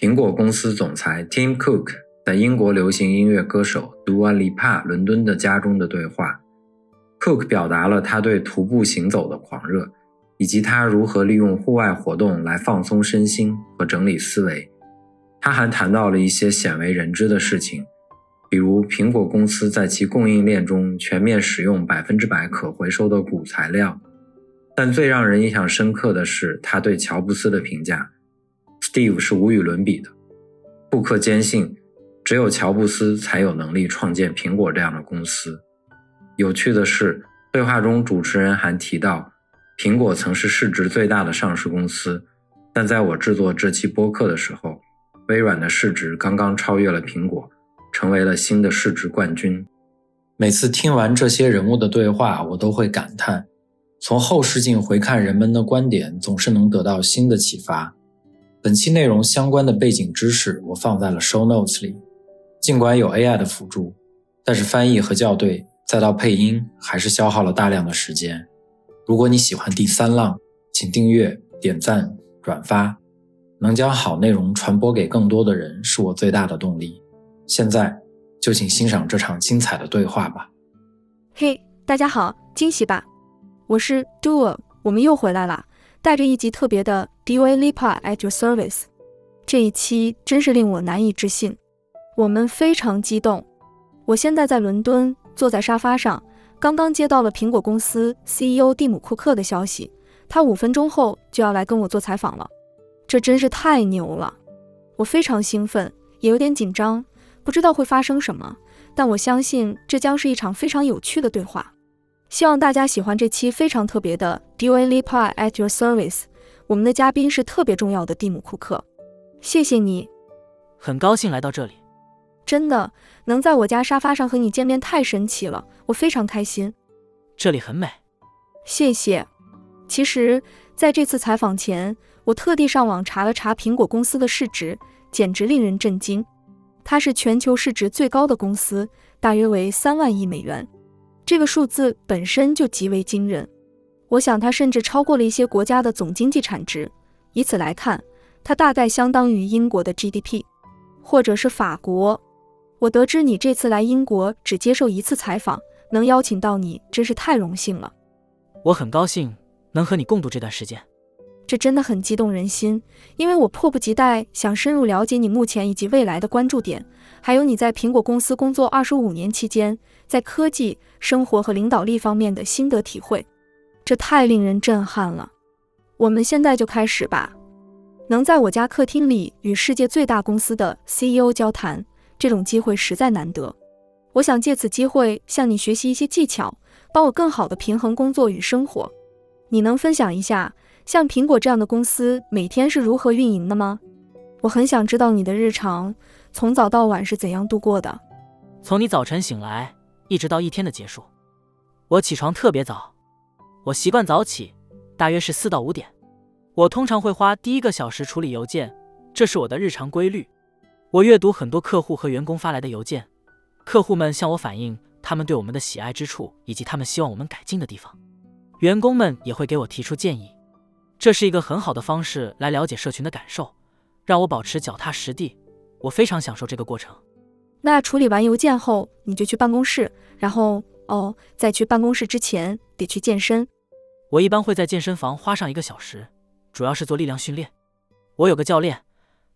苹果公司总裁 Tim Cook 在英国流行音乐歌手 Dua Lipa 伦敦的家中的对话。Cook 表达了他对徒步行走的狂热，以及他如何利用户外活动来放松身心和整理思维。他还谈到了一些鲜为人知的事情。比如，苹果公司在其供应链中全面使用百分之百可回收的钴材料，但最让人印象深刻的是他对乔布斯的评价：“Steve 是无与伦比的。”库克坚信，只有乔布斯才有能力创建苹果这样的公司。有趣的是，对话中主持人还提到，苹果曾是市值最大的上市公司，但在我制作这期播客的时候，微软的市值刚刚超越了苹果。成为了新的市值冠军。每次听完这些人物的对话，我都会感叹：从后视镜回看人们的观点，总是能得到新的启发。本期内容相关的背景知识我放在了 show notes 里。尽管有 AI 的辅助，但是翻译和校对，再到配音，还是消耗了大量的时间。如果你喜欢第三浪，请订阅、点赞、转发，能将好内容传播给更多的人，是我最大的动力。现在就请欣赏这场精彩的对话吧。嘿，大家好，惊喜吧！我是 Dua，我们又回来了，带着一集特别的 Dua Lipa at your service。这一期真是令我难以置信，我们非常激动。我现在在伦敦，坐在沙发上，刚刚接到了苹果公司 CEO 蒂姆·库克的消息，他五分钟后就要来跟我做采访了。这真是太牛了！我非常兴奋，也有点紧张。不知道会发生什么，但我相信这将是一场非常有趣的对话。希望大家喜欢这期非常特别的 Dua Lipa at your service。我们的嘉宾是特别重要的蒂姆·库克。谢谢你，很高兴来到这里。真的能在我家沙发上和你见面太神奇了，我非常开心。这里很美。谢谢。其实，在这次采访前，我特地上网查了查苹果公司的市值，简直令人震惊。它是全球市值最高的公司，大约为三万亿美元。这个数字本身就极为惊人。我想它甚至超过了一些国家的总经济产值。以此来看，它大概相当于英国的 GDP，或者是法国。我得知你这次来英国只接受一次采访，能邀请到你真是太荣幸了。我很高兴能和你共度这段时间。这真的很激动人心，因为我迫不及待想深入了解你目前以及未来的关注点，还有你在苹果公司工作二十五年期间，在科技、生活和领导力方面的心得体会。这太令人震撼了！我们现在就开始吧。能在我家客厅里与世界最大公司的 CEO 交谈，这种机会实在难得。我想借此机会向你学习一些技巧，帮我更好的平衡工作与生活。你能分享一下？像苹果这样的公司每天是如何运营的吗？我很想知道你的日常从早到晚是怎样度过的。从你早晨醒来一直到一天的结束，我起床特别早，我习惯早起，大约是四到五点。我通常会花第一个小时处理邮件，这是我的日常规律。我阅读很多客户和员工发来的邮件，客户们向我反映他们对我们的喜爱之处以及他们希望我们改进的地方，员工们也会给我提出建议。这是一个很好的方式来了解社群的感受，让我保持脚踏实地。我非常享受这个过程。那处理完邮件后，你就去办公室，然后哦，在去办公室之前得去健身。我一般会在健身房花上一个小时，主要是做力量训练。我有个教练，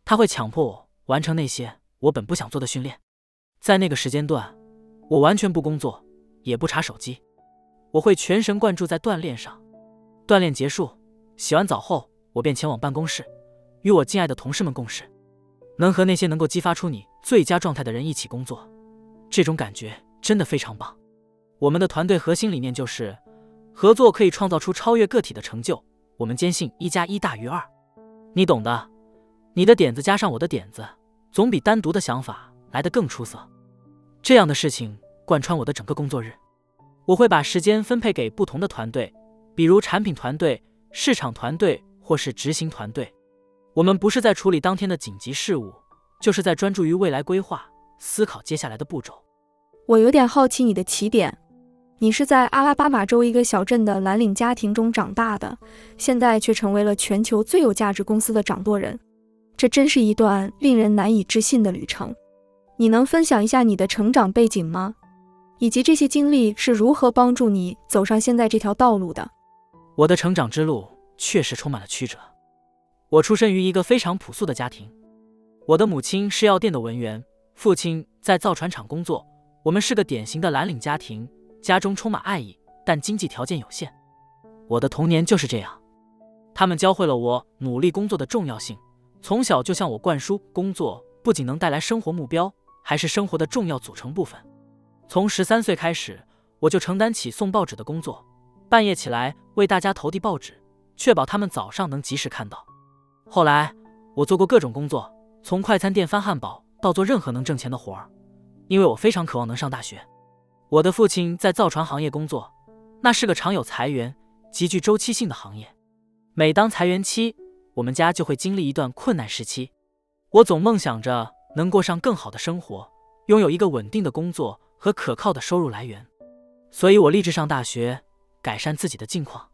他会强迫我完成那些我本不想做的训练。在那个时间段，我完全不工作，也不查手机，我会全神贯注在锻炼上。锻炼结束。洗完澡后，我便前往办公室，与我敬爱的同事们共事。能和那些能够激发出你最佳状态的人一起工作，这种感觉真的非常棒。我们的团队核心理念就是合作可以创造出超越个体的成就。我们坚信一加一大于二，你懂的。你的点子加上我的点子，总比单独的想法来得更出色。这样的事情贯穿我的整个工作日。我会把时间分配给不同的团队，比如产品团队、市场团队或是执行团队。我们不是在处理当天的紧急事务，就是在专注于未来规划，思考接下来的步骤。我有点好奇你的起点。你是在阿拉巴马州一个小镇的蓝领家庭中长大的，现在却成为了全球最有价值公司的掌舵人，这真是一段令人难以置信的旅程。你能分享一下你的成长背景吗？以及这些经历是如何帮助你走上现在这条道路的？我的成长之路确实充满了曲折。我出生于一个非常朴素的家庭，我的母亲是药店的文员，父亲在造船厂工作。我们是个典型的蓝领家庭。家中充满爱意，但经济条件有限。我的童年就是这样。他们教会了我努力工作的重要性，从小就向我灌输，工作不仅能带来生活目标，还是生活的重要组成部分。从十三岁开始，我就承担起送报纸的工作，半夜起来为大家投递报纸，确保他们早上能及时看到。后来，我做过各种工作，从快餐店翻汉堡到做任何能挣钱的活儿，因为我非常渴望能上大学。我的父亲在造船行业工作，那是个常有裁员、极具周期性的行业。每当裁员期，我们家就会经历一段困难时期。我总梦想着能过上更好的生活，拥有一个稳定的工作和可靠的收入来源，所以我立志上大学，改善自己的境况。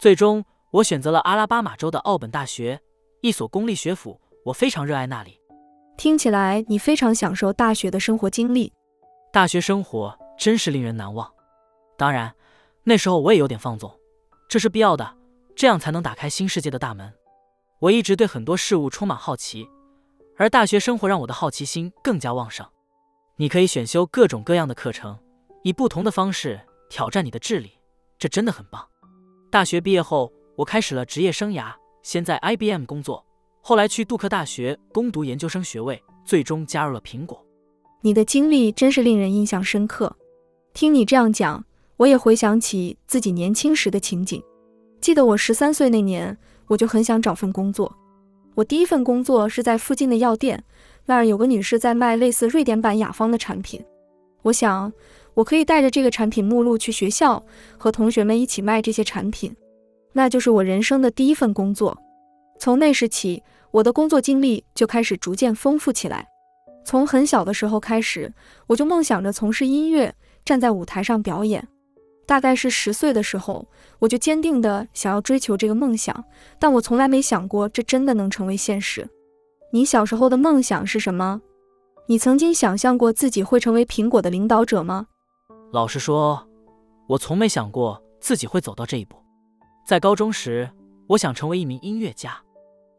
最终，我选择了阿拉巴马州的奥本大学，一所公立学府。我非常热爱那里。听起来你非常享受大学的生活经历。大学生活。真是令人难忘。当然，那时候我也有点放纵，这是必要的，这样才能打开新世界的大门。我一直对很多事物充满好奇，而大学生活让我的好奇心更加旺盛。你可以选修各种各样的课程，以不同的方式挑战你的智力，这真的很棒。大学毕业后，我开始了职业生涯，先在 IBM 工作，后来去杜克大学攻读研究生学位，最终加入了苹果。你的经历真是令人印象深刻。听你这样讲，我也回想起自己年轻时的情景。记得我十三岁那年，我就很想找份工作。我第一份工作是在附近的药店，那儿有个女士在卖类似瑞典版雅芳的产品。我想，我可以带着这个产品目录去学校，和同学们一起卖这些产品。那就是我人生的第一份工作。从那时起，我的工作经历就开始逐渐丰富起来。从很小的时候开始，我就梦想着从事音乐。站在舞台上表演，大概是十岁的时候，我就坚定地想要追求这个梦想，但我从来没想过这真的能成为现实。你小时候的梦想是什么？你曾经想象过自己会成为苹果的领导者吗？老实说，我从没想过自己会走到这一步。在高中时，我想成为一名音乐家，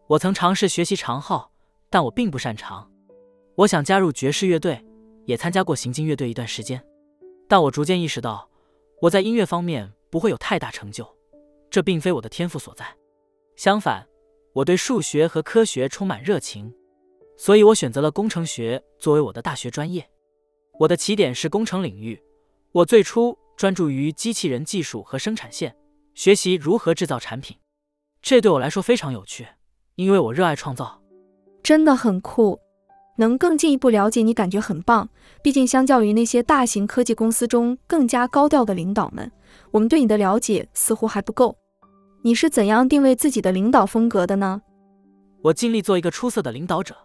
我曾尝试学习长号，但我并不擅长。我想加入爵士乐队，也参加过行进乐队一段时间。但我逐渐意识到，我在音乐方面不会有太大成就，这并非我的天赋所在。相反，我对数学和科学充满热情，所以我选择了工程学作为我的大学专业。我的起点是工程领域，我最初专注于机器人技术和生产线，学习如何制造产品。这对我来说非常有趣，因为我热爱创造。真的很酷。能更进一步了解你，感觉很棒。毕竟，相较于那些大型科技公司中更加高调的领导们，我们对你的了解似乎还不够。你是怎样定位自己的领导风格的呢？我尽力做一个出色的领导者。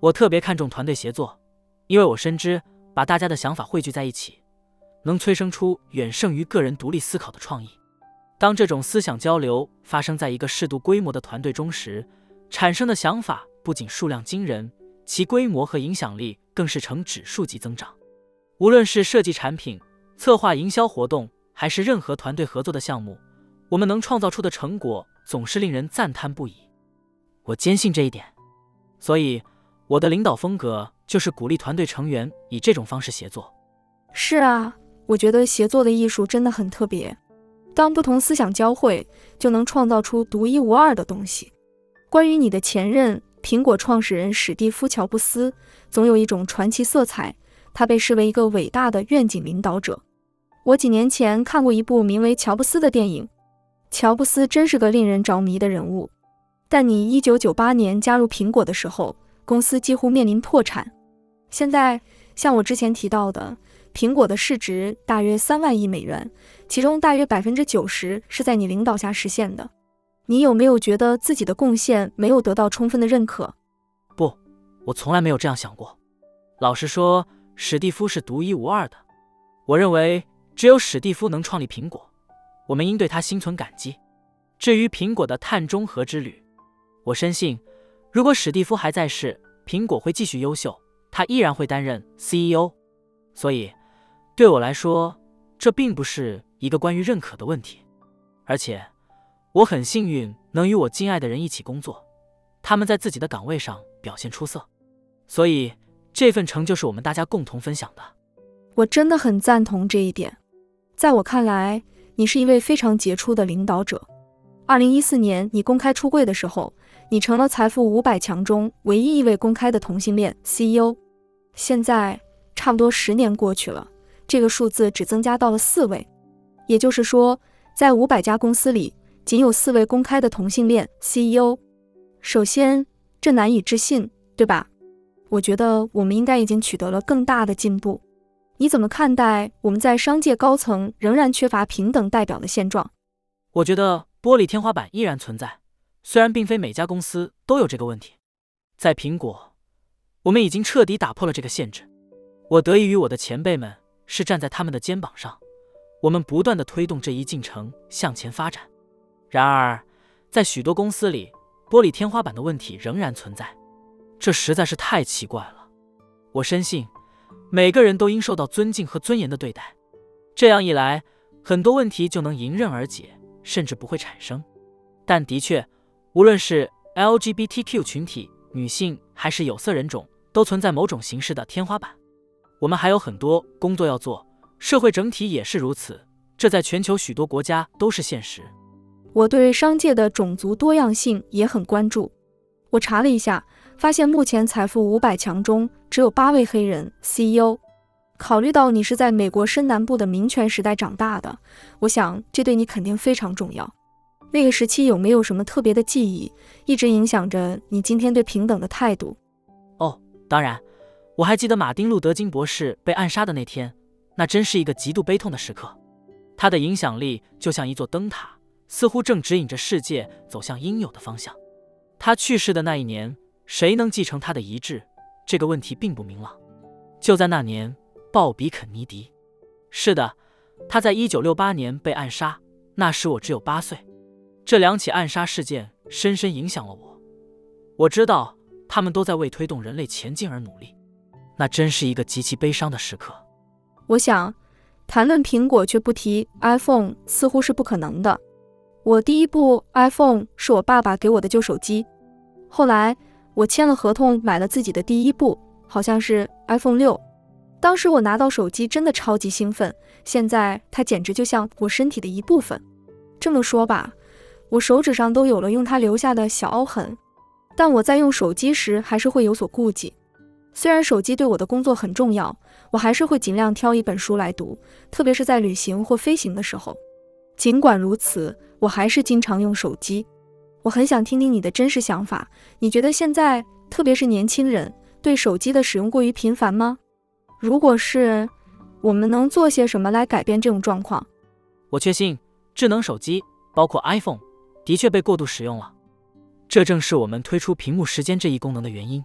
我特别看重团队协作，因为我深知把大家的想法汇聚在一起，能催生出远胜于个人独立思考的创意。当这种思想交流发生在一个适度规模的团队中时，产生的想法不仅数量惊人。其规模和影响力更是呈指数级增长。无论是设计产品、策划营销活动，还是任何团队合作的项目，我们能创造出的成果总是令人赞叹不已。我坚信这一点，所以我的领导风格就是鼓励团队成员以这种方式协作。是啊，我觉得协作的艺术真的很特别。当不同思想交汇，就能创造出独一无二的东西。关于你的前任。苹果创始人史蒂夫·乔布斯总有一种传奇色彩，他被视为一个伟大的愿景领导者。我几年前看过一部名为《乔布斯》的电影，乔布斯真是个令人着迷的人物。但你一九九八年加入苹果的时候，公司几乎面临破产。现在，像我之前提到的，苹果的市值大约三万亿美元，其中大约百分之九十是在你领导下实现的。你有没有觉得自己的贡献没有得到充分的认可？不，我从来没有这样想过。老实说，史蒂夫是独一无二的。我认为，只有史蒂夫能创立苹果，我们应对他心存感激。至于苹果的碳中和之旅，我深信，如果史蒂夫还在世，苹果会继续优秀，他依然会担任 CEO。所以，对我来说，这并不是一个关于认可的问题，而且。我很幸运能与我敬爱的人一起工作，他们在自己的岗位上表现出色，所以这份成就是我们大家共同分享的。我真的很赞同这一点。在我看来，你是一位非常杰出的领导者。二零一四年你公开出柜的时候，你成了财富五百强中唯一一位公开的同性恋 CEO。现在差不多十年过去了，这个数字只增加到了四位，也就是说，在五百家公司里。仅有四位公开的同性恋 CEO，首先这难以置信，对吧？我觉得我们应该已经取得了更大的进步。你怎么看待我们在商界高层仍然缺乏平等代表的现状？我觉得玻璃天花板依然存在，虽然并非每家公司都有这个问题。在苹果，我们已经彻底打破了这个限制。我得益于我的前辈们是站在他们的肩膀上，我们不断的推动这一进程向前发展。然而，在许多公司里，玻璃天花板的问题仍然存在，这实在是太奇怪了。我深信，每个人都应受到尊敬和尊严的对待，这样一来，很多问题就能迎刃而解，甚至不会产生。但的确，无论是 LGBTQ 群体、女性还是有色人种，都存在某种形式的天花板。我们还有很多工作要做，社会整体也是如此，这在全球许多国家都是现实。我对商界的种族多样性也很关注。我查了一下，发现目前财富五百强中只有八位黑人 CEO。考虑到你是在美国深南部的民权时代长大的，我想这对你肯定非常重要。那个时期有没有什么特别的记忆，一直影响着你今天对平等的态度？哦，当然，我还记得马丁·路德·金博士被暗杀的那天，那真是一个极度悲痛的时刻。他的影响力就像一座灯塔。似乎正指引着世界走向应有的方向。他去世的那一年，谁能继承他的遗志？这个问题并不明朗。就在那年，鲍比·肯尼迪，是的，他在一九六八年被暗杀。那时我只有八岁。这两起暗杀事件深深影响了我。我知道他们都在为推动人类前进而努力。那真是一个极其悲伤的时刻。我想，谈论苹果却不提 iPhone，似乎是不可能的。我第一部 iPhone 是我爸爸给我的旧手机，后来我签了合同买了自己的第一部，好像是 iPhone 六。当时我拿到手机真的超级兴奋，现在它简直就像我身体的一部分。这么说吧，我手指上都有了用它留下的小凹痕。但我在用手机时还是会有所顾忌，虽然手机对我的工作很重要，我还是会尽量挑一本书来读，特别是在旅行或飞行的时候。尽管如此，我还是经常用手机。我很想听听你的真实想法。你觉得现在，特别是年轻人，对手机的使用过于频繁吗？如果是，我们能做些什么来改变这种状况？我确信，智能手机，包括 iPhone，的确被过度使用了。这正是我们推出屏幕时间这一功能的原因。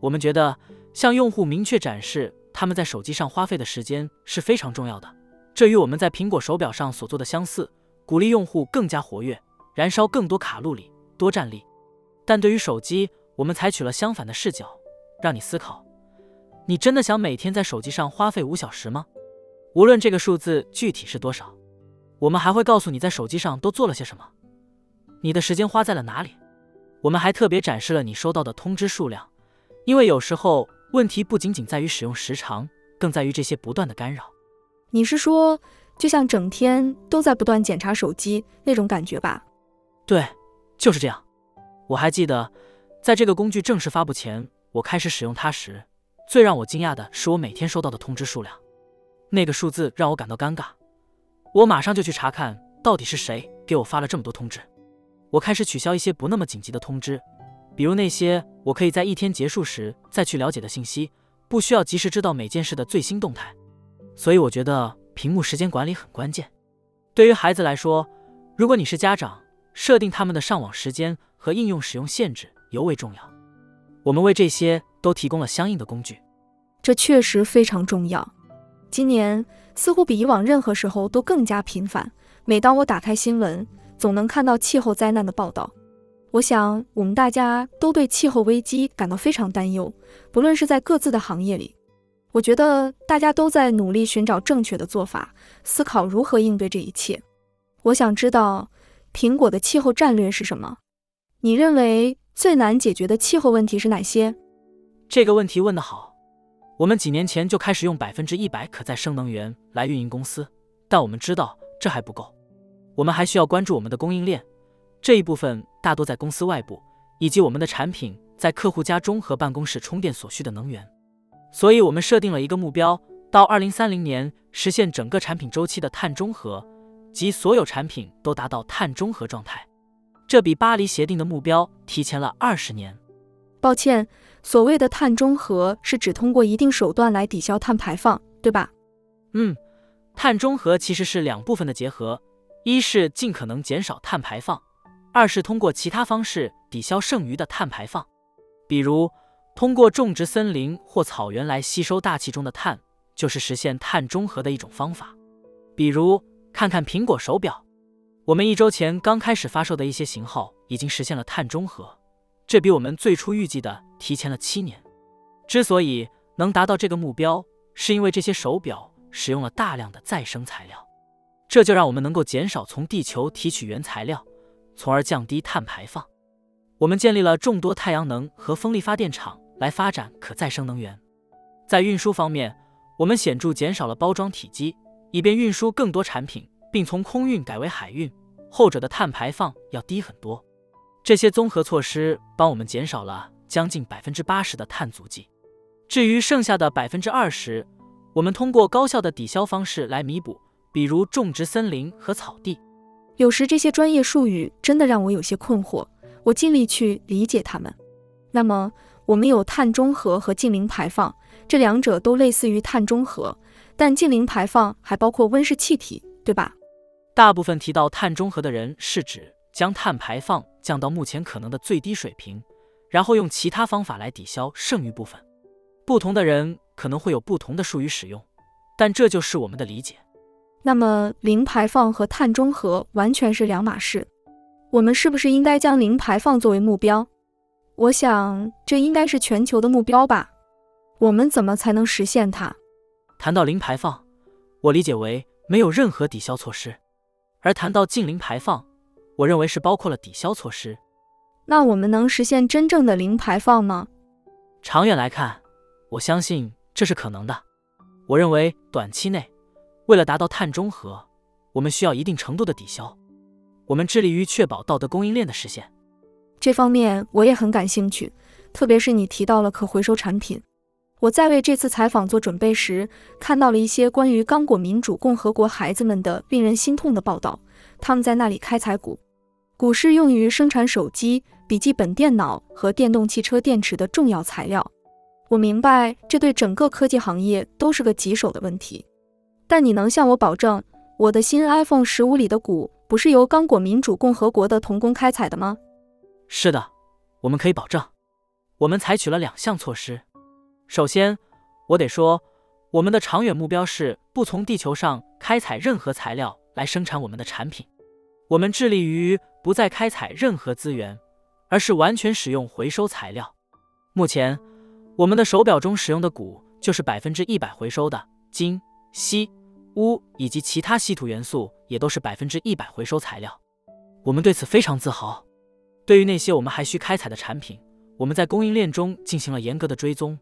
我们觉得，向用户明确展示他们在手机上花费的时间是非常重要的。这与我们在苹果手表上所做的相似，鼓励用户更加活跃，燃烧更多卡路里，多站立。但对于手机，我们采取了相反的视角，让你思考：你真的想每天在手机上花费五小时吗？无论这个数字具体是多少，我们还会告诉你在手机上都做了些什么，你的时间花在了哪里。我们还特别展示了你收到的通知数量，因为有时候问题不仅仅在于使用时长，更在于这些不断的干扰。你是说，就像整天都在不断检查手机那种感觉吧？对，就是这样。我还记得，在这个工具正式发布前，我开始使用它时，最让我惊讶的是我每天收到的通知数量。那个数字让我感到尴尬。我马上就去查看到底是谁给我发了这么多通知。我开始取消一些不那么紧急的通知，比如那些我可以在一天结束时再去了解的信息，不需要及时知道每件事的最新动态。所以我觉得屏幕时间管理很关键。对于孩子来说，如果你是家长，设定他们的上网时间和应用使用限制尤为重要。我们为这些都提供了相应的工具。这确实非常重要。今年似乎比以往任何时候都更加频繁。每当我打开新闻，总能看到气候灾难的报道。我想，我们大家都对气候危机感到非常担忧，不论是在各自的行业里。我觉得大家都在努力寻找正确的做法，思考如何应对这一切。我想知道苹果的气候战略是什么？你认为最难解决的气候问题是哪些？这个问题问得好。我们几年前就开始用百分之一百可再生能源来运营公司，但我们知道这还不够。我们还需要关注我们的供应链，这一部分大多在公司外部，以及我们的产品在客户家中和办公室充电所需的能源。所以，我们设定了一个目标，到二零三零年实现整个产品周期的碳中和，即所有产品都达到碳中和状态。这比巴黎协定的目标提前了二十年。抱歉，所谓的碳中和是指通过一定手段来抵消碳排放，对吧？嗯，碳中和其实是两部分的结合，一是尽可能减少碳排放，二是通过其他方式抵消剩余的碳排放，比如。通过种植森林或草原来吸收大气中的碳，就是实现碳中和的一种方法。比如，看看苹果手表，我们一周前刚开始发售的一些型号已经实现了碳中和，这比我们最初预计的提前了七年。之所以能达到这个目标，是因为这些手表使用了大量的再生材料，这就让我们能够减少从地球提取原材料，从而降低碳排放。我们建立了众多太阳能和风力发电厂来发展可再生能源。在运输方面，我们显著减少了包装体积，以便运输更多产品，并从空运改为海运，后者的碳排放要低很多。这些综合措施帮我们减少了将近百分之八十的碳足迹。至于剩下的百分之二十，我们通过高效的抵消方式来弥补，比如种植森林和草地。有时这些专业术语真的让我有些困惑。我尽力去理解它们。那么，我们有碳中和和净零排放，这两者都类似于碳中和，但净零排放还包括温室气体，对吧？大部分提到碳中和的人是指将碳排放降到目前可能的最低水平，然后用其他方法来抵消剩余部分。不同的人可能会有不同的术语使用，但这就是我们的理解。那么，零排放和碳中和完全是两码事。我们是不是应该将零排放作为目标？我想这应该是全球的目标吧。我们怎么才能实现它？谈到零排放，我理解为没有任何抵消措施；而谈到近零排放，我认为是包括了抵消措施。那我们能实现真正的零排放吗？长远来看，我相信这是可能的。我认为短期内，为了达到碳中和，我们需要一定程度的抵消。我们致力于确保道德供应链的实现，这方面我也很感兴趣，特别是你提到了可回收产品。我在为这次采访做准备时，看到了一些关于刚果民主共和国孩子们的令人心痛的报道。他们在那里开采钴，钴是用于生产手机、笔记本电脑和电动汽车电池的重要材料。我明白这对整个科技行业都是个棘手的问题，但你能向我保证，我的新 iPhone 十五里的钴？不是由刚果民主共和国的童工开采的吗？是的，我们可以保证。我们采取了两项措施。首先，我得说，我们的长远目标是不从地球上开采任何材料来生产我们的产品。我们致力于不再开采任何资源，而是完全使用回收材料。目前，我们的手表中使用的钴就是百分之一百回收的，金、锡。钨以及其他稀土元素也都是百分之一百回收材料，我们对此非常自豪。对于那些我们还需开采的产品，我们在供应链中进行了严格的追踪，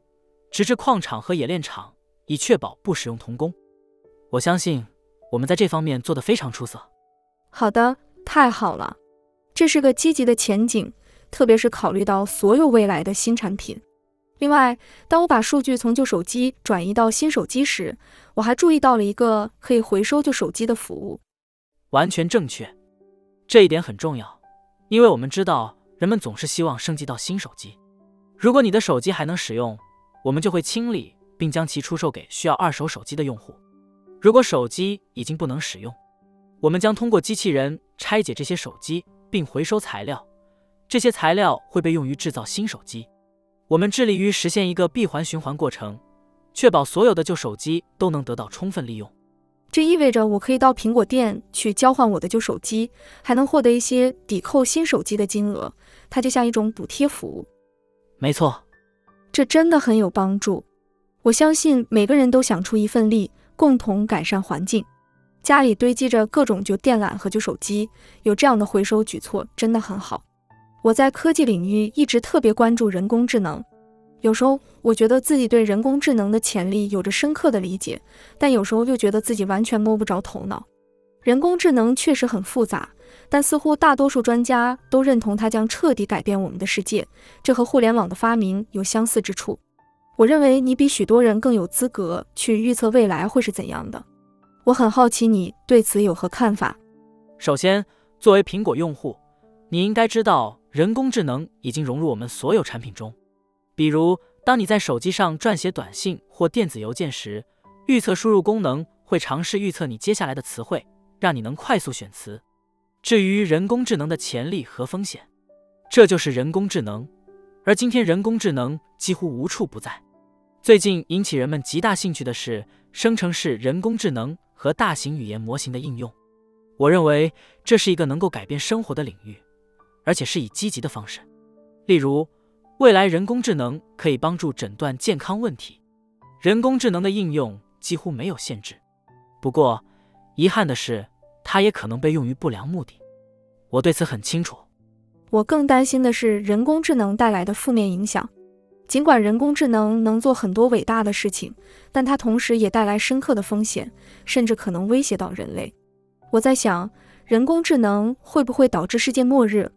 直至矿场和冶炼厂，以确保不使用童工。我相信我们在这方面做得非常出色。好的，太好了，这是个积极的前景，特别是考虑到所有未来的新产品。另外，当我把数据从旧手机转移到新手机时，我还注意到了一个可以回收旧手机的服务。完全正确，这一点很重要。因为我们知道人们总是希望升级到新手机。如果你的手机还能使用，我们就会清理并将其出售给需要二手手机的用户。如果手机已经不能使用，我们将通过机器人拆解这些手机并回收材料，这些材料会被用于制造新手机。我们致力于实现一个闭环循环过程，确保所有的旧手机都能得到充分利用。这意味着我可以到苹果店去交换我的旧手机，还能获得一些抵扣新手机的金额。它就像一种补贴服务。没错，这真的很有帮助。我相信每个人都想出一份力，共同改善环境。家里堆积着各种旧电缆和旧手机，有这样的回收举措真的很好。我在科技领域一直特别关注人工智能。有时候我觉得自己对人工智能的潜力有着深刻的理解，但有时候又觉得自己完全摸不着头脑。人工智能确实很复杂，但似乎大多数专家都认同它将彻底改变我们的世界，这和互联网的发明有相似之处。我认为你比许多人更有资格去预测未来会是怎样的。我很好奇你对此有何看法。首先，作为苹果用户，你应该知道人工智能已经融入我们所有产品中。比如，当你在手机上撰写短信或电子邮件时，预测输入功能会尝试预测你接下来的词汇，让你能快速选词。至于人工智能的潜力和风险，这就是人工智能。而今天，人工智能几乎无处不在。最近引起人们极大兴趣的是生成式人工智能和大型语言模型的应用。我认为这是一个能够改变生活的领域，而且是以积极的方式。例如，未来人工智能可以帮助诊断健康问题，人工智能的应用几乎没有限制。不过，遗憾的是，它也可能被用于不良目的。我对此很清楚。我更担心的是人工智能带来的负面影响。尽管人工智能能做很多伟大的事情，但它同时也带来深刻的风险，甚至可能威胁到人类。我在想，人工智能会不会导致世界末日？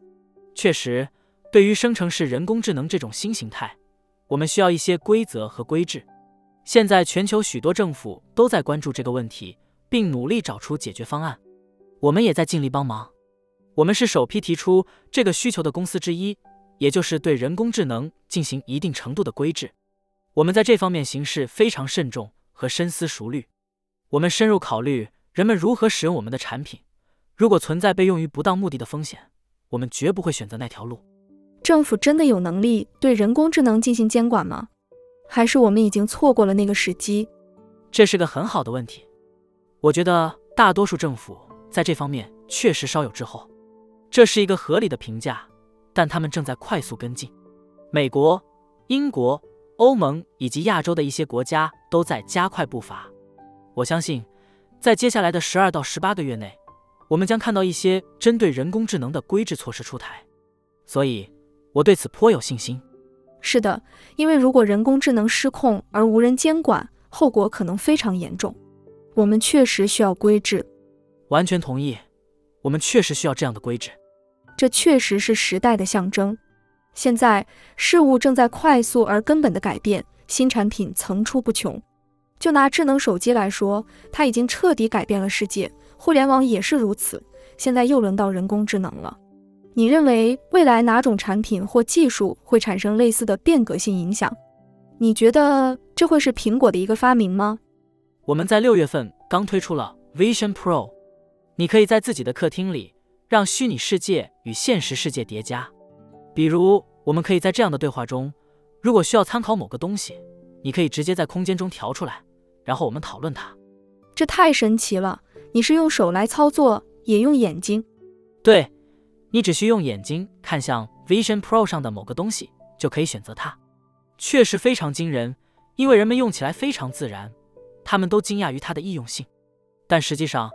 确实。对于生成式人工智能这种新形态，我们需要一些规则和规制。现在，全球许多政府都在关注这个问题，并努力找出解决方案。我们也在尽力帮忙。我们是首批提出这个需求的公司之一，也就是对人工智能进行一定程度的规制。我们在这方面行事非常慎重和深思熟虑。我们深入考虑人们如何使用我们的产品。如果存在被用于不当目的的风险，我们绝不会选择那条路。政府真的有能力对人工智能进行监管吗？还是我们已经错过了那个时机？这是个很好的问题。我觉得大多数政府在这方面确实稍有滞后，这是一个合理的评价。但他们正在快速跟进。美国、英国、欧盟以及亚洲的一些国家都在加快步伐。我相信，在接下来的十二到十八个月内，我们将看到一些针对人工智能的规制措施出台。所以。我对此颇有信心。是的，因为如果人工智能失控而无人监管，后果可能非常严重。我们确实需要规制。完全同意，我们确实需要这样的规制。这确实是时代的象征。现在事物正在快速而根本的改变，新产品层出不穷。就拿智能手机来说，它已经彻底改变了世界。互联网也是如此。现在又轮到人工智能了。你认为未来哪种产品或技术会产生类似的变革性影响？你觉得这会是苹果的一个发明吗？我们在六月份刚推出了 Vision Pro，你可以在自己的客厅里让虚拟世界与现实世界叠加。比如，我们可以在这样的对话中，如果需要参考某个东西，你可以直接在空间中调出来，然后我们讨论它。这太神奇了！你是用手来操作，也用眼睛？对。你只需用眼睛看向 Vision Pro 上的某个东西，就可以选择它。确实非常惊人，因为人们用起来非常自然，他们都惊讶于它的易用性。但实际上，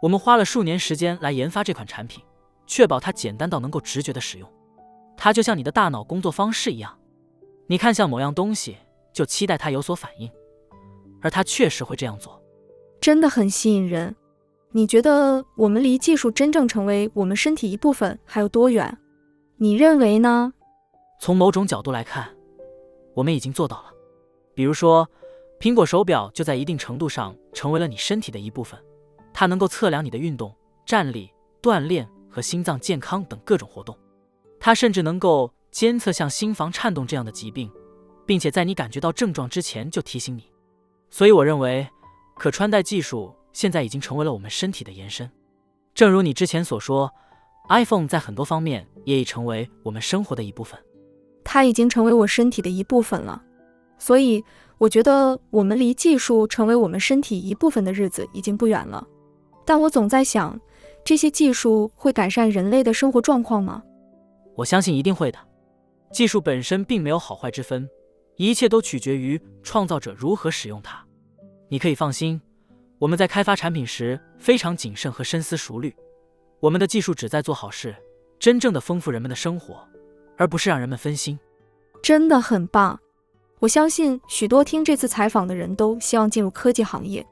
我们花了数年时间来研发这款产品，确保它简单到能够直觉的使用。它就像你的大脑工作方式一样，你看向某样东西，就期待它有所反应，而它确实会这样做，真的很吸引人。你觉得我们离技术真正成为我们身体一部分还有多远？你认为呢？从某种角度来看，我们已经做到了。比如说，苹果手表就在一定程度上成为了你身体的一部分，它能够测量你的运动、站立、锻炼和心脏健康等各种活动。它甚至能够监测像心房颤动这样的疾病，并且在你感觉到症状之前就提醒你。所以，我认为可穿戴技术现在已经成为了我们身体的延伸。正如你之前所说，iPhone 在很多方面也已成为我们生活的一部分。它已经成为我身体的一部分了。所以，我觉得我们离技术成为我们身体一部分的日子已经不远了。但我总在想，这些技术会改善人类的生活状况吗？我相信一定会的。技术本身并没有好坏之分，一切都取决于创造者如何使用它。你可以放心，我们在开发产品时非常谨慎和深思熟虑。我们的技术旨在做好事，真正的丰富人们的生活，而不是让人们分心。真的很棒。我相信许多听这次采访的人都希望进入科技行业。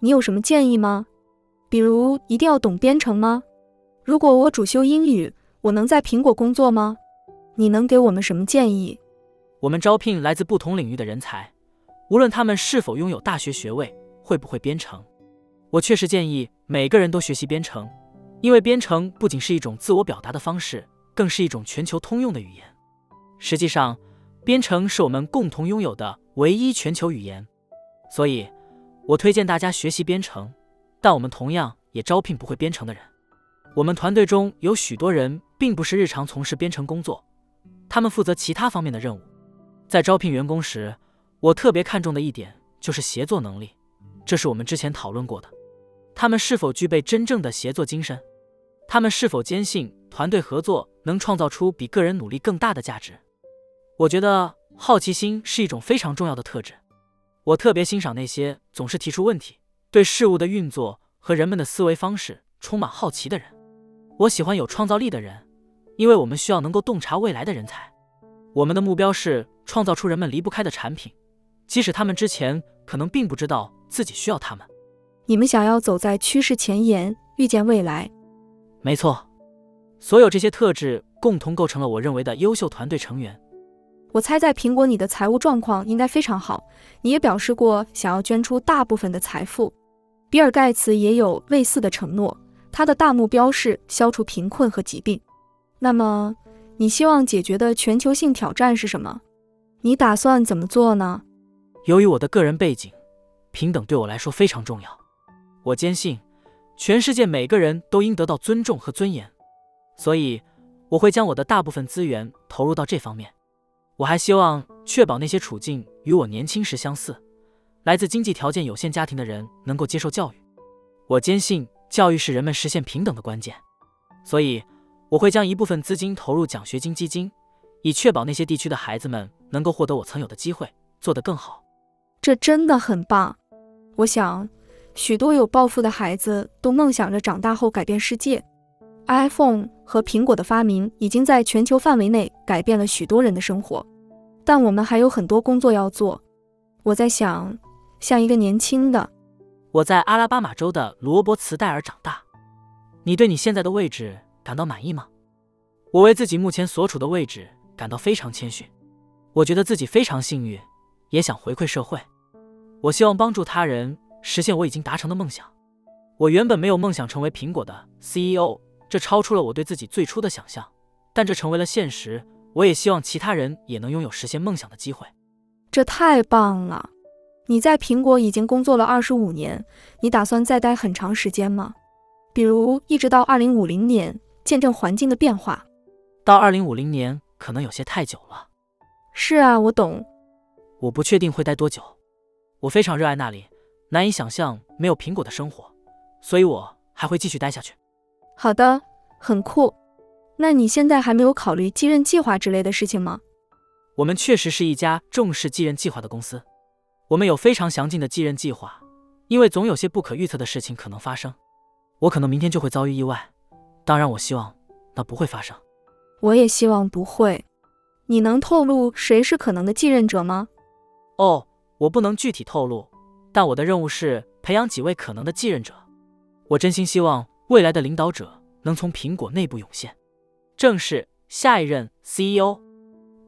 你有什么建议吗？比如一定要懂编程吗？如果我主修英语，我能在苹果工作吗？你能给我们什么建议？我们招聘来自不同领域的人才，无论他们是否拥有大学学位，会不会编程。我确实建议每个人都学习编程，因为编程不仅是一种自我表达的方式，更是一种全球通用的语言。实际上。编程是我们共同拥有的唯一全球语言，所以，我推荐大家学习编程。但我们同样也招聘不会编程的人。我们团队中有许多人并不是日常从事编程工作，他们负责其他方面的任务。在招聘员工时，我特别看重的一点就是协作能力，这是我们之前讨论过的。他们是否具备真正的协作精神？他们是否坚信团队合作能创造出比个人努力更大的价值？我觉得好奇心是一种非常重要的特质。我特别欣赏那些总是提出问题、对事物的运作和人们的思维方式充满好奇的人。我喜欢有创造力的人，因为我们需要能够洞察未来的人才。我们的目标是创造出人们离不开的产品，即使他们之前可能并不知道自己需要他们。你们想要走在趋势前沿，预见未来。没错，所有这些特质共同构成了我认为的优秀团队成员。我猜在苹果，你的财务状况应该非常好。你也表示过想要捐出大部分的财富。比尔盖茨也有类似的承诺，他的大目标是消除贫困和疾病。那么，你希望解决的全球性挑战是什么？你打算怎么做呢？由于我的个人背景，平等对我来说非常重要。我坚信，全世界每个人都应得到尊重和尊严，所以我会将我的大部分资源投入到这方面。我还希望确保那些处境与我年轻时相似、来自经济条件有限家庭的人能够接受教育。我坚信教育是人们实现平等的关键，所以我会将一部分资金投入奖学金基金，以确保那些地区的孩子们能够获得我曾有的机会，做得更好。这真的很棒！我想，许多有抱负的孩子都梦想着长大后改变世界。iPhone 和苹果的发明已经在全球范围内改变了许多人的生活，但我们还有很多工作要做。我在想，像一个年轻的，我在阿拉巴马州的罗伯茨戴尔长大。你对你现在的位置感到满意吗？我为自己目前所处的位置感到非常谦逊。我觉得自己非常幸运，也想回馈社会。我希望帮助他人实现我已经达成的梦想。我原本没有梦想成为苹果的 CEO。这超出了我对自己最初的想象，但这成为了现实。我也希望其他人也能拥有实现梦想的机会。这太棒了！你在苹果已经工作了二十五年，你打算再待很长时间吗？比如一直到二零五零年，见证环境的变化。到二零五零年可能有些太久了。是啊，我懂。我不确定会待多久。我非常热爱那里，难以想象没有苹果的生活，所以我还会继续待下去。好的，很酷。那你现在还没有考虑继任计划之类的事情吗？我们确实是一家重视继任计划的公司，我们有非常详尽的继任计划，因为总有些不可预测的事情可能发生。我可能明天就会遭遇意外，当然我希望那不会发生。我也希望不会。你能透露谁是可能的继任者吗？哦，我不能具体透露，但我的任务是培养几位可能的继任者。我真心希望。未来的领导者能从苹果内部涌现，正是下一任 CEO。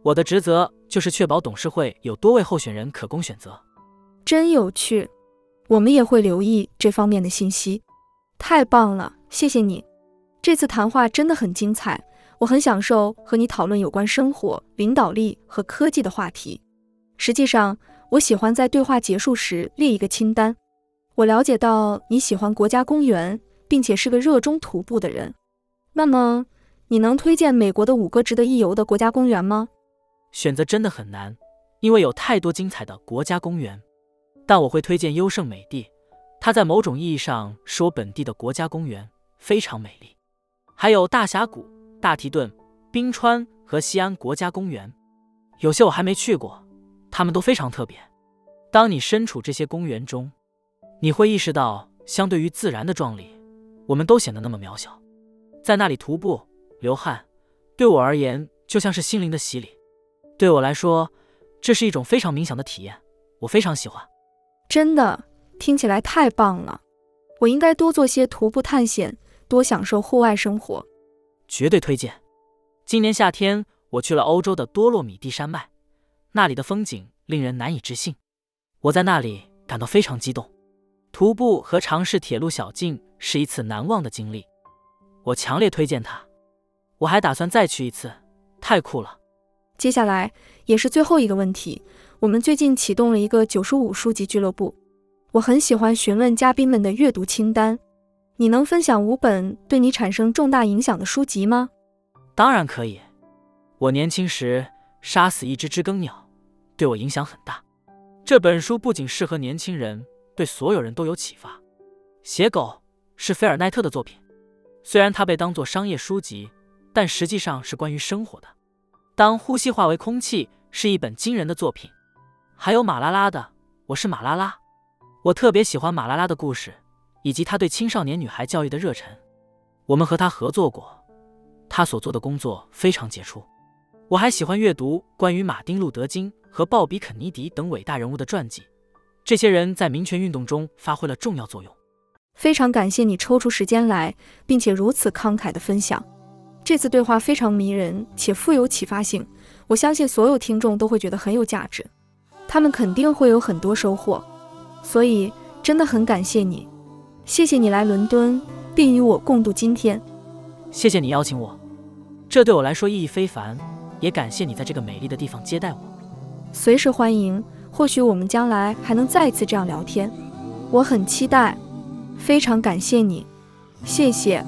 我的职责就是确保董事会有多位候选人可供选择。真有趣，我们也会留意这方面的信息。太棒了，谢谢你。这次谈话真的很精彩，我很享受和你讨论有关生活、领导力和科技的话题。实际上，我喜欢在对话结束时列一个清单。我了解到你喜欢国家公园，并且是个热衷徒步的人。那么，你能推荐美国的五个值得一游的国家公园吗？选择真的很难，因为有太多精彩的国家公园。但我会推荐优胜美地，它在某种意义上是我本地的国家公园，非常美丽。还有大峡谷、大提顿、冰川和西安国家公园，有些我还没去过，它们都非常特别。当你身处这些公园中，你会意识到，相对于自然的壮丽，我们都显得那么渺小。在那里徒步、流汗，对我而言就像是心灵的洗礼。对我来说，这是一种非常冥想的体验，我非常喜欢。真的，听起来太棒了！我应该多做些徒步探险，多享受户外生活。绝对推荐。今年夏天，我去了欧洲的多洛米蒂山脉，那里的风景令人难以置信。我在那里感到非常激动。徒步和尝试铁路小径是一次难忘的经历，我强烈推荐它。我还打算再去一次，太酷了。接下来也是最后一个问题，我们最近启动了一个九十五书籍俱乐部，我很喜欢询问嘉宾们的阅读清单。你能分享五本对你产生重大影响的书籍吗？当然可以。我年轻时杀死一只知更鸟，对我影响很大。这本书不仅适合年轻人，对所有人都有启发。写狗是菲尔奈特的作品，虽然它被当作商业书籍，但实际上是关于生活的。当呼吸化为空气是一本惊人的作品，还有马拉拉的《我是马拉拉》，我特别喜欢马拉拉的故事，以及他对青少年女孩教育的热忱。我们和他合作过，他所做的工作非常杰出。我还喜欢阅读关于马丁·路德·金和鲍比·肯尼迪等伟大人物的传记，这些人在民权运动中发挥了重要作用。非常感谢你抽出时间来，并且如此慷慨的分享。这次对话非常迷人且富有启发性，我相信所有听众都会觉得很有价值，他们肯定会有很多收获，所以真的很感谢你，谢谢你来伦敦并与我共度今天，谢谢你邀请我，这对我来说意义非凡，也感谢你在这个美丽的地方接待我，随时欢迎，或许我们将来还能再一次这样聊天，我很期待，非常感谢你，谢谢。